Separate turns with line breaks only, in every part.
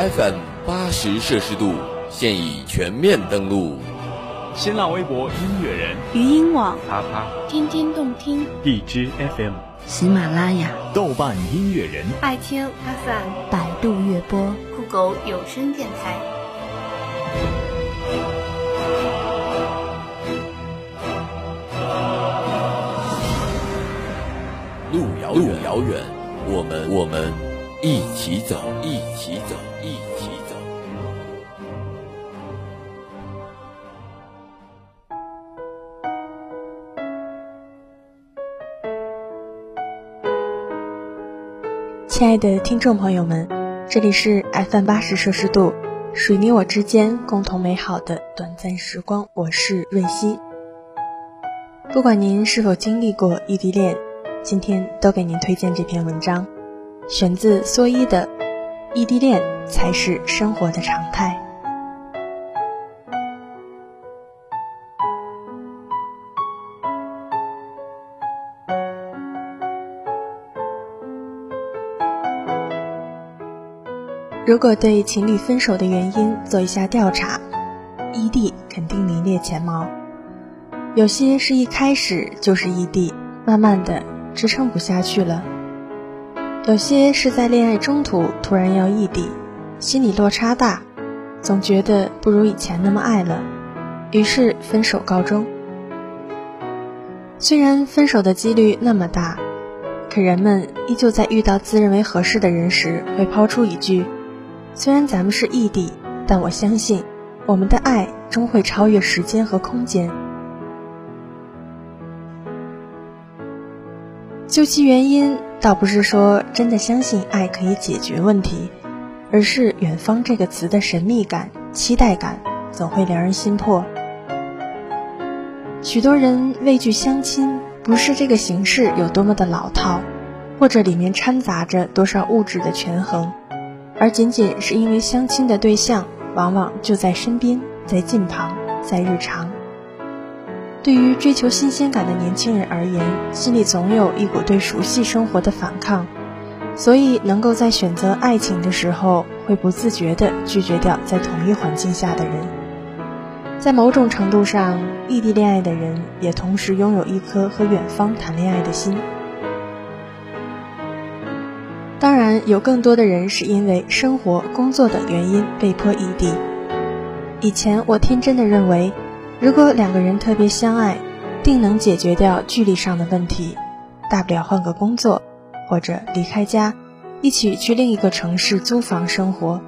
FM 八十摄氏度现已全面登录。
新浪微博音乐人，
语音网，
啪啪，
天天动听，
荔枝 FM，
喜马拉雅，
豆瓣音乐人，
爱听 FM，
百度乐播，
酷狗有声电台。
路遥路遥远，我们我们一起走，一起走，一起走。
亲爱的听众朋友们，这里是 FM 八十摄氏度，属于你我之间共同美好的短暂时光。我是瑞希。不管您是否经历过异地恋，今天都给您推荐这篇文章，选自蓑衣的《异地恋才是生活的常态》。如果对情侣分手的原因做一下调查，异地肯定名列前茅。有些是一开始就是异地，慢慢的支撑不下去了；有些是在恋爱中途突然要异地，心理落差大，总觉得不如以前那么爱了，于是分手告终。虽然分手的几率那么大，可人们依旧在遇到自认为合适的人时，会抛出一句。虽然咱们是异地，但我相信，我们的爱终会超越时间和空间。究其原因，倒不是说真的相信爱可以解决问题，而是“远方”这个词的神秘感、期待感，总会撩人心魄。许多人畏惧相亲，不是这个形式有多么的老套，或者里面掺杂着多少物质的权衡。而仅仅是因为相亲的对象往往就在身边，在近旁，在日常。对于追求新鲜感的年轻人而言，心里总有一股对熟悉生活的反抗，所以能够在选择爱情的时候，会不自觉地拒绝掉在同一环境下的人。在某种程度上，异地恋爱的人也同时拥有一颗和远方谈恋爱的心。当然，有更多的人是因为生活、工作等原因被迫异地。以前我天真的认为，如果两个人特别相爱，定能解决掉距离上的问题，大不了换个工作，或者离开家，一起去另一个城市租房生活，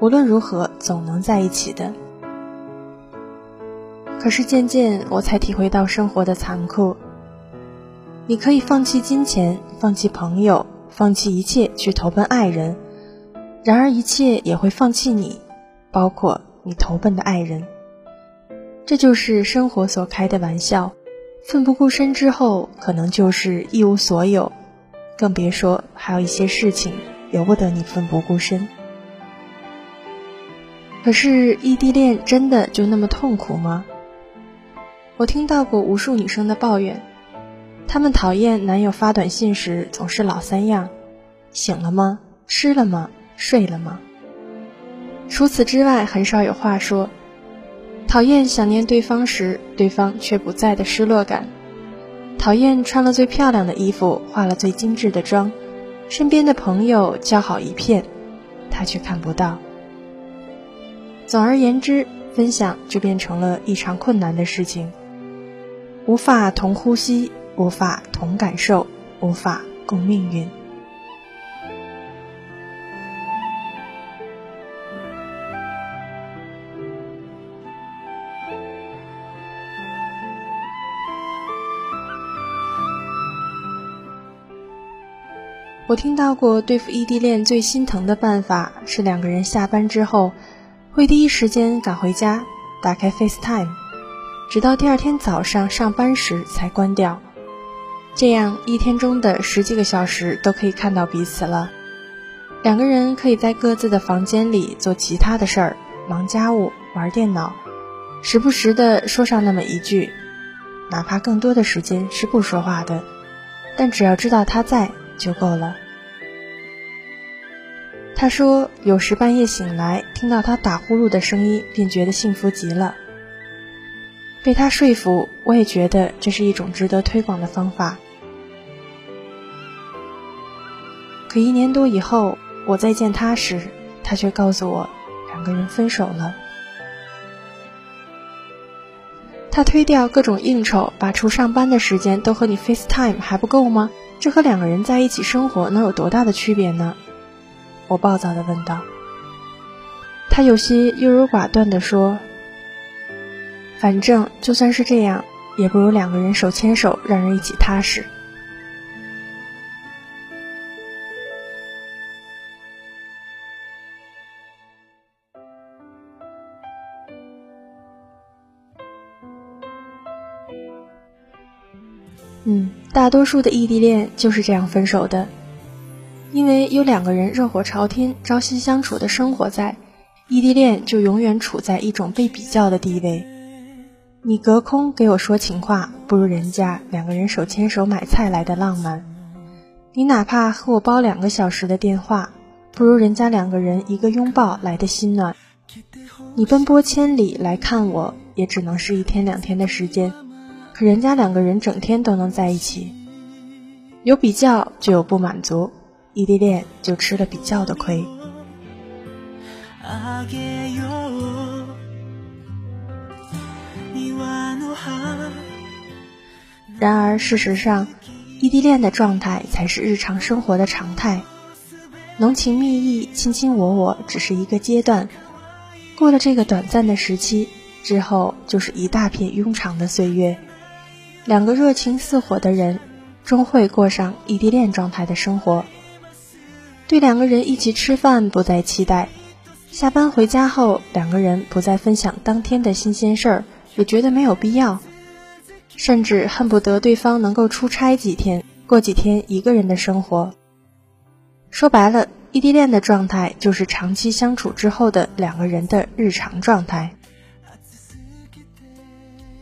无论如何总能在一起的。可是渐渐，我才体会到生活的残酷。你可以放弃金钱，放弃朋友。放弃一切去投奔爱人，然而一切也会放弃你，包括你投奔的爱人。这就是生活所开的玩笑，奋不顾身之后，可能就是一无所有，更别说还有一些事情由不得你奋不顾身。可是异地恋真的就那么痛苦吗？我听到过无数女生的抱怨。她们讨厌男友发短信时总是老三样：醒了吗？吃了吗？睡了吗？除此之外，很少有话说。讨厌想念对方时，对方却不在的失落感；讨厌穿了最漂亮的衣服，化了最精致的妆，身边的朋友叫好一片，他却看不到。总而言之，分享就变成了异常困难的事情，无法同呼吸。无法同感受，无法共命运。我听到过对付异地恋最心疼的办法是两个人下班之后会第一时间赶回家，打开 FaceTime，直到第二天早上上班时才关掉。这样一天中的十几个小时都可以看到彼此了，两个人可以在各自的房间里做其他的事儿，忙家务、玩电脑，时不时的说上那么一句，哪怕更多的时间是不说话的，但只要知道他在就够了。他说，有时半夜醒来，听到他打呼噜的声音，便觉得幸福极了。被他说服，我也觉得这是一种值得推广的方法。可一年多以后，我再见他时，他却告诉我，两个人分手了。他推掉各种应酬，把除上班的时间都和你 FaceTime 还不够吗？这和两个人在一起生活能有多大的区别呢？我暴躁地问道。他有些优柔寡断地说。反正就算是这样，也不如两个人手牵手，让人一起踏实。嗯，大多数的异地恋就是这样分手的，因为有两个人热火朝天、朝夕相处的生活在，异地恋就永远处在一种被比较的地位。你隔空给我说情话，不如人家两个人手牵手买菜来的浪漫；你哪怕和我煲两个小时的电话，不如人家两个人一个拥抱来的心暖。你奔波千里来看我，也只能是一天两天的时间，可人家两个人整天都能在一起。有比较就有不满足，异地恋就吃了比较的亏。然而，事实上，异地恋的状态才是日常生活的常态。浓情蜜意、卿卿我我只是一个阶段，过了这个短暂的时期之后，就是一大片庸长的岁月。两个热情似火的人，终会过上异地恋状态的生活。对两个人一起吃饭不再期待，下班回家后，两个人不再分享当天的新鲜事儿。也觉得没有必要，甚至恨不得对方能够出差几天，过几天一个人的生活。说白了，异地恋的状态就是长期相处之后的两个人的日常状态。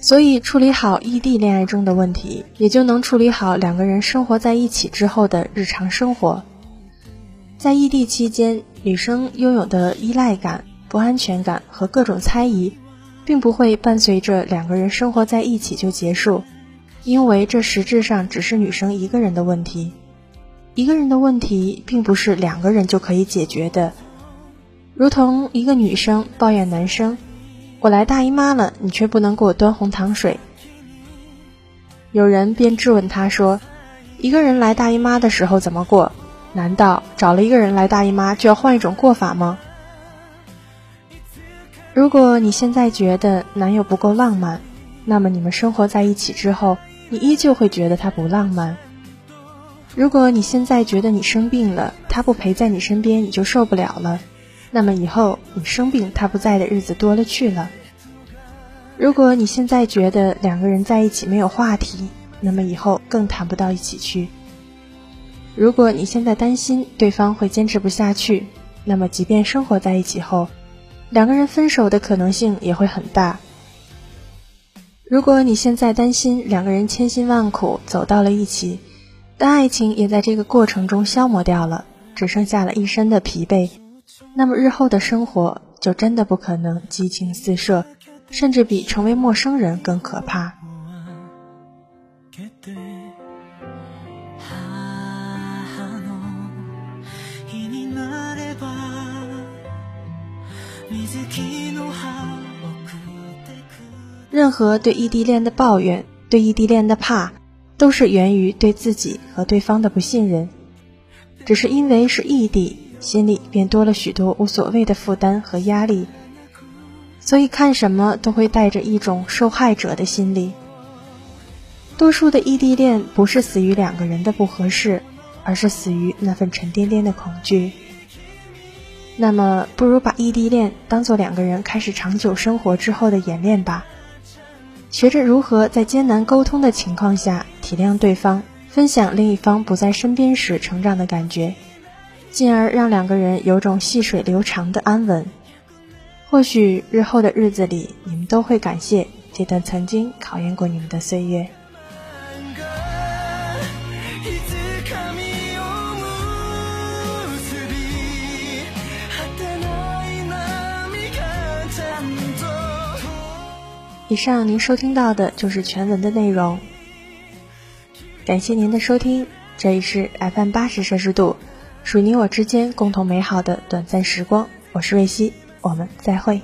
所以，处理好异地恋爱中的问题，也就能处理好两个人生活在一起之后的日常生活。在异地期间，女生拥有的依赖感、不安全感和各种猜疑。并不会伴随着两个人生活在一起就结束，因为这实质上只是女生一个人的问题。一个人的问题并不是两个人就可以解决的。如同一个女生抱怨男生：“我来大姨妈了，你却不能给我端红糖水。”有人便质问他说：“一个人来大姨妈的时候怎么过？难道找了一个人来大姨妈就要换一种过法吗？”如果你现在觉得男友不够浪漫，那么你们生活在一起之后，你依旧会觉得他不浪漫。如果你现在觉得你生病了，他不陪在你身边你就受不了了，那么以后你生病他不在的日子多了去了。如果你现在觉得两个人在一起没有话题，那么以后更谈不到一起去。如果你现在担心对方会坚持不下去，那么即便生活在一起后，两个人分手的可能性也会很大。如果你现在担心两个人千辛万苦走到了一起，但爱情也在这个过程中消磨掉了，只剩下了一身的疲惫，那么日后的生活就真的不可能激情四射，甚至比成为陌生人更可怕。任何对异地恋的抱怨，对异地恋的怕，都是源于对自己和对方的不信任。只是因为是异地，心里便多了许多无所谓的负担和压力，所以看什么都会带着一种受害者的心理。多数的异地恋不是死于两个人的不合适，而是死于那份沉甸甸的恐惧。那么，不如把异地恋当做两个人开始长久生活之后的演练吧。学着如何在艰难沟通的情况下体谅对方，分享另一方不在身边时成长的感觉，进而让两个人有种细水流长的安稳。或许日后的日子里，你们都会感谢这段曾经考验过你们的岁月。以上您收听到的就是全文的内容，感谢您的收听，这里是 FM 八十摄氏度。属你我之间共同美好的短暂时光。我是瑞希，我们再会。